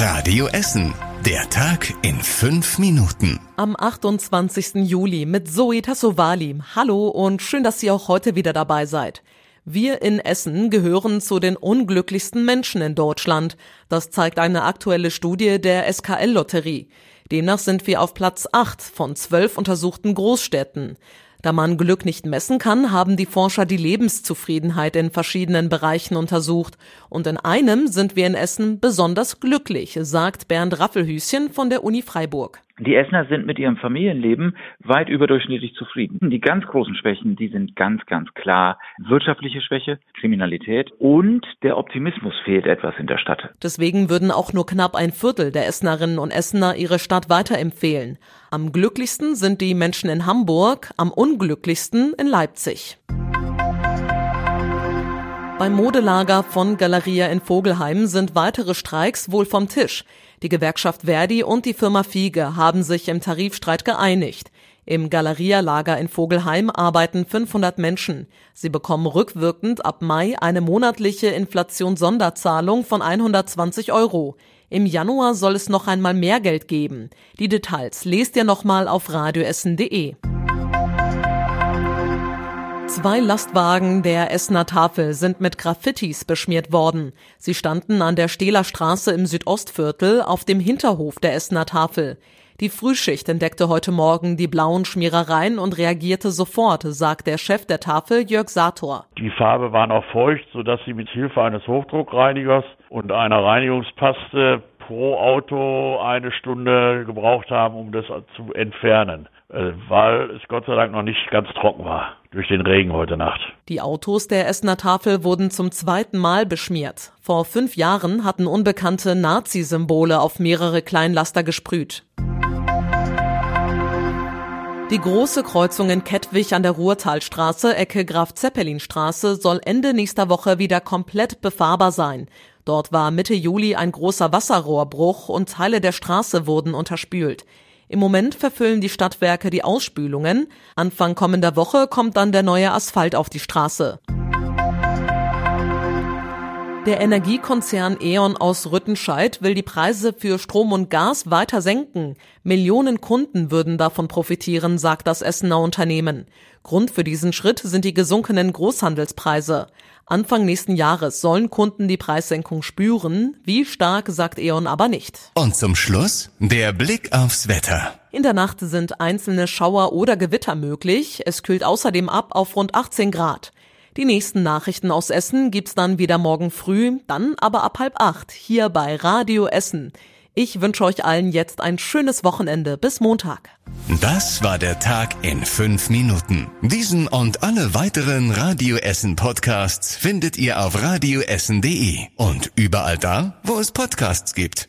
Radio Essen. Der Tag in fünf Minuten. Am 28. Juli mit Zoe Tassovali. Hallo und schön, dass Sie auch heute wieder dabei seid. Wir in Essen gehören zu den unglücklichsten Menschen in Deutschland. Das zeigt eine aktuelle Studie der SKL-Lotterie. Demnach sind wir auf Platz 8 von 12 untersuchten Großstädten. Da man Glück nicht messen kann, haben die Forscher die Lebenszufriedenheit in verschiedenen Bereichen untersucht. Und in einem sind wir in Essen besonders glücklich, sagt Bernd Raffelhüschen von der Uni Freiburg. Die Essener sind mit ihrem Familienleben weit überdurchschnittlich zufrieden. Die ganz großen Schwächen, die sind ganz, ganz klar wirtschaftliche Schwäche, Kriminalität und der Optimismus fehlt etwas in der Stadt. Deswegen würden auch nur knapp ein Viertel der Essenerinnen und Essener ihre Stadt weiterempfehlen. Am glücklichsten sind die Menschen in Hamburg, am unglücklichsten in Leipzig. Beim Modelager von Galeria in Vogelheim sind weitere Streiks wohl vom Tisch. Die Gewerkschaft Verdi und die Firma Fiege haben sich im Tarifstreit geeinigt. Im Galeria-Lager in Vogelheim arbeiten 500 Menschen. Sie bekommen rückwirkend ab Mai eine monatliche Inflationssonderzahlung von 120 Euro. Im Januar soll es noch einmal mehr Geld geben. Die Details lest ihr nochmal auf radioessen.de. Zwei Lastwagen der Essener Tafel sind mit Graffitis beschmiert worden. Sie standen an der Stehler Straße im Südostviertel auf dem Hinterhof der Essener Tafel. Die Frühschicht entdeckte heute Morgen die blauen Schmierereien und reagierte sofort, sagt der Chef der Tafel Jörg Sator. Die Farbe war noch feucht, sodass sie mit Hilfe eines Hochdruckreinigers und einer Reinigungspaste pro Auto eine Stunde gebraucht haben, um das zu entfernen, äh, weil es Gott sei Dank noch nicht ganz trocken war durch den Regen heute Nacht. Die Autos der Essener Tafel wurden zum zweiten Mal beschmiert. Vor fünf Jahren hatten unbekannte Nazi-Symbole auf mehrere Kleinlaster gesprüht. Die große Kreuzung in Kettwig an der Ruhrtalstraße, Ecke Graf-Zeppelin-Straße, soll Ende nächster Woche wieder komplett befahrbar sein. Dort war Mitte Juli ein großer Wasserrohrbruch und Teile der Straße wurden unterspült. Im Moment verfüllen die Stadtwerke die Ausspülungen. Anfang kommender Woche kommt dann der neue Asphalt auf die Straße. Der Energiekonzern E.ON aus Rüttenscheid will die Preise für Strom und Gas weiter senken. Millionen Kunden würden davon profitieren, sagt das Essener Unternehmen. Grund für diesen Schritt sind die gesunkenen Großhandelspreise. Anfang nächsten Jahres sollen Kunden die Preissenkung spüren. Wie stark, sagt E.ON aber nicht. Und zum Schluss der Blick aufs Wetter. In der Nacht sind einzelne Schauer oder Gewitter möglich. Es kühlt außerdem ab auf rund 18 Grad. Die nächsten Nachrichten aus Essen gibt's dann wieder morgen früh, dann aber ab halb acht hier bei Radio Essen. Ich wünsche euch allen jetzt ein schönes Wochenende. Bis Montag. Das war der Tag in fünf Minuten. Diesen und alle weiteren Radio Essen Podcasts findet ihr auf radioessen.de und überall da, wo es Podcasts gibt.